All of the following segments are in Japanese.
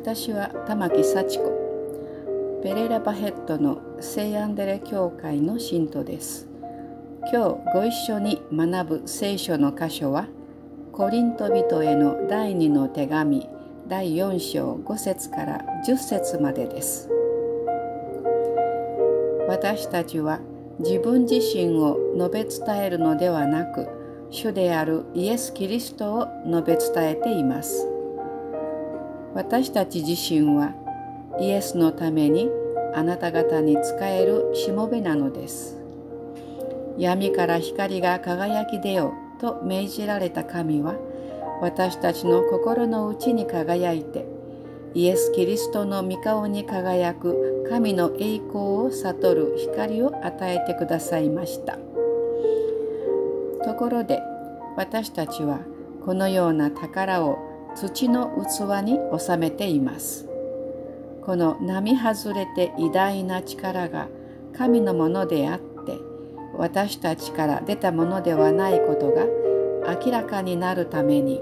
私は玉木幸子。ペレラ・バヘットの聖アンデレ教会の信徒です。今日ご一緒に学ぶ聖書の箇所はコリント人への第2の手紙第4章5節から10節までです。私たちは自分自身を述べ伝えるのではなく主であるイエス・キリストを述べ伝えています。私たち自身はイエスのためにあなた方に仕えるしもべなのです。闇から光が輝き出ようと命じられた神は私たちの心の内に輝いてイエス・キリストの御顔に輝く神の栄光を悟る光を与えてくださいました。ところで私たちはこのような宝を土の器に収めています。この並外れて偉大な力が神のものであって私たちから出たものではないことが明らかになるために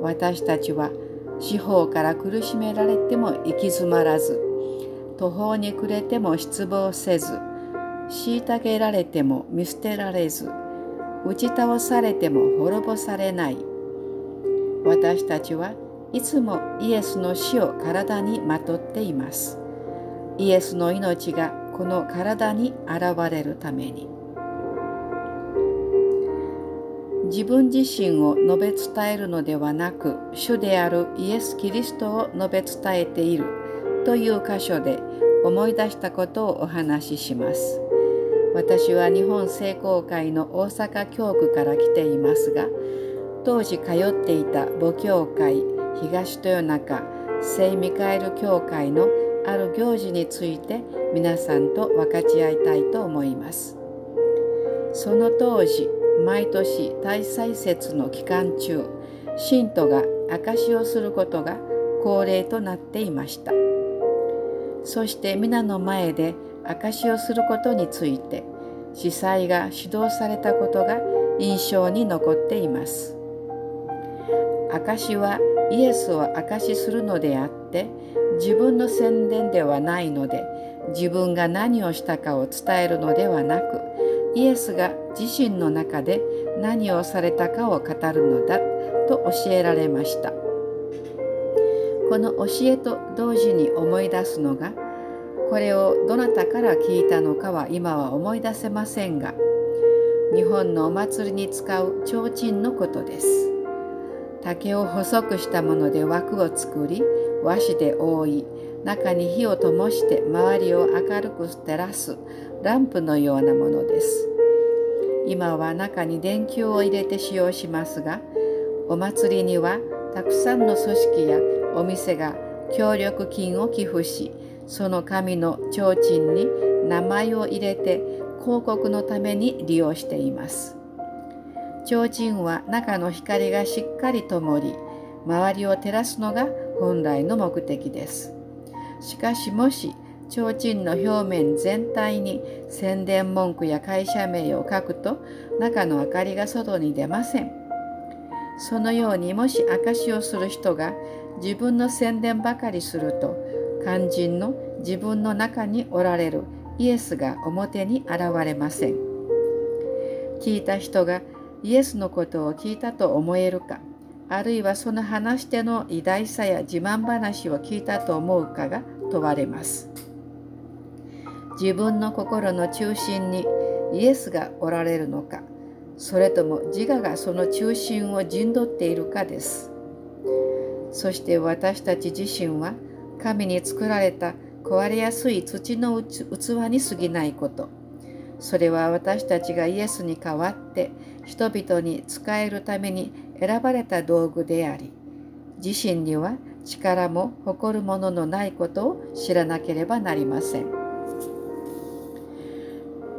私たちは司法から苦しめられても行き詰まらず途方に暮れても失望せず虐げられても見捨てられず打ち倒されても滅ぼされない私たちはいつもイエスの死を体にまとっています。イエスの命がこの体に現れるために。自分自身を述べ伝えるのではなく主であるイエス・キリストを述べ伝えているという箇所で思い出したことをお話しします。私は日本聖公会の大阪教区から来ていますが当時通っていた母教会東豊中聖ミカエル教会のある行事について皆さんと分かち合いたいと思います。その当時毎年大祭節の期間中信徒が証しをすることが恒例となっていましたそして皆の前で証しをすることについて司祭が指導されたことが印象に残っています証はイエスを証しするのであって自分の宣伝ではないので自分が何をしたかを伝えるのではなくイエスが自身の中で何をされたかを語るのだと教えられましたこの教えと同時に思い出すのがこれをどなたから聞いたのかは今は思い出せませんが日本のお祭りに使う提灯のことです。竹を細くしたもので枠を作り和紙で覆い中に火を灯して周りを明るく照らすランプのようなものです。今は中に電球を入れて使用しますがお祭りにはたくさんの組織やお店が協力金を寄付しその神の提灯に名前を入れて広告のために利用しています。提灯は中の光がしっかり灯り周りを照らすのが本来の目的です。しかしもし提灯の表面全体に宣伝文句や会社名を書くと中の明かりが外に出ません。そのようにもし証しをする人が自分の宣伝ばかりすると肝心の自分の中におられるイエスが表に現れません。聞いた人がイエスのことを聞いたと思えるかあるいはその話し手の偉大さや自慢話を聞いたと思うかが問われます。自分の心の中心にイエスがおられるのかそれとも自我がその中心を陣取っているかです。そして私たち自身は神に作られた壊れやすい土の器に過ぎないこと。それは私たちがイエスに代わって人々に仕えるために選ばれた道具であり自身には力も誇るもののないことを知らなければなりません。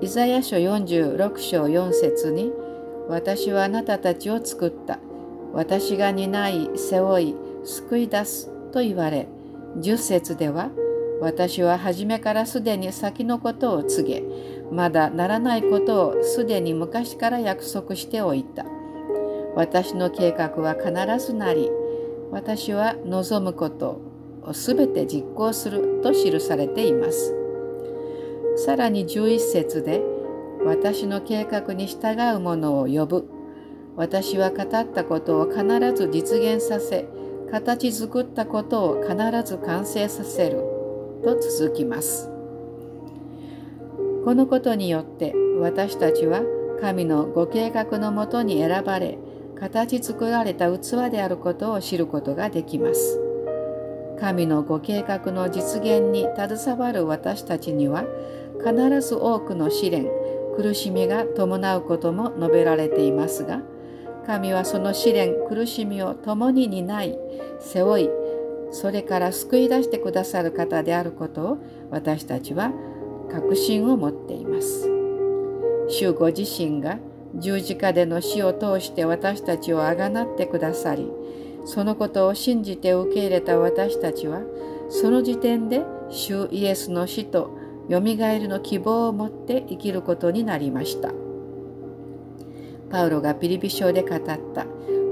イザヤ書46章4節に「私はあなたたちを作った」「私が担い背負い救い出す」と言われ10節では「私は初めからすでに先のことを告げまだならないことをすでに昔から約束しておいた。私の計画は必ずなり、私は望むことをすべて実行すると記されています。さらに11節で私の計画に従う者を呼ぶ私は語ったことを必ず実現させ形作ったことを必ず完成させると続きますこのことによって私たちは神のご計画のもとに選ばれ形作られた器であることを知ることができます。神のご計画の実現に携わる私たちには必ず多くの試練苦しみが伴うことも述べられていますが神はその試練苦しみを共に担い背負いそれから救い出してくださる方であることを私たちは確信を持っています主ご自身が十字架での死を通して私たちをあがなってくださりそのことを信じて受け入れた私たちはその時点で主イエスの死とよみがえりの希望を持って生きることになりました。パウロがピリピ書で語った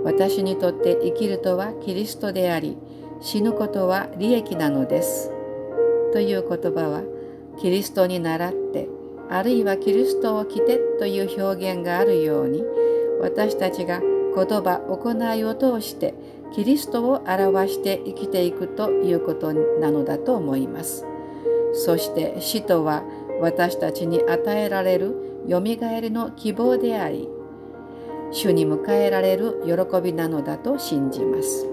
私にとって生きるとはキリストであり死ぬことは利益なのですという言葉はキリストに倣ってあるいはキリストを着てという表現があるように私たちが言葉行いを通してキリストを表して生きていくということなのだと思います。そして死とは私たちに与えられるよみがえりの希望であり主に迎えられる喜びなのだと信じます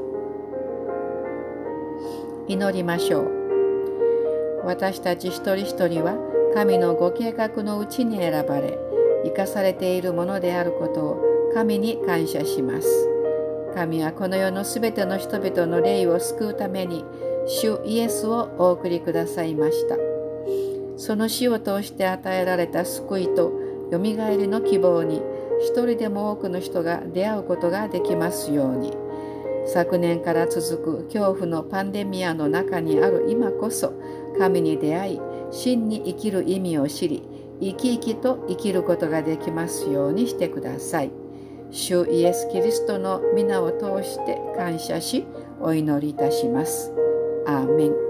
祈りましょう私たち一人一人は神のご計画のうちに選ばれ生かされているものであることを神に感謝します。神はこの世のすべての人々の霊を救うために主イエスをお送りくださいました。その死を通して与えられた救いとよみがえりの希望に一人でも多くの人が出会うことができますように。昨年から続く恐怖のパンデミアの中にある今こそ神に出会い真に生きる意味を知り生き生きと生きることができますようにしてください。主イエス・キリストの皆を通して感謝しお祈りいたします。アーメン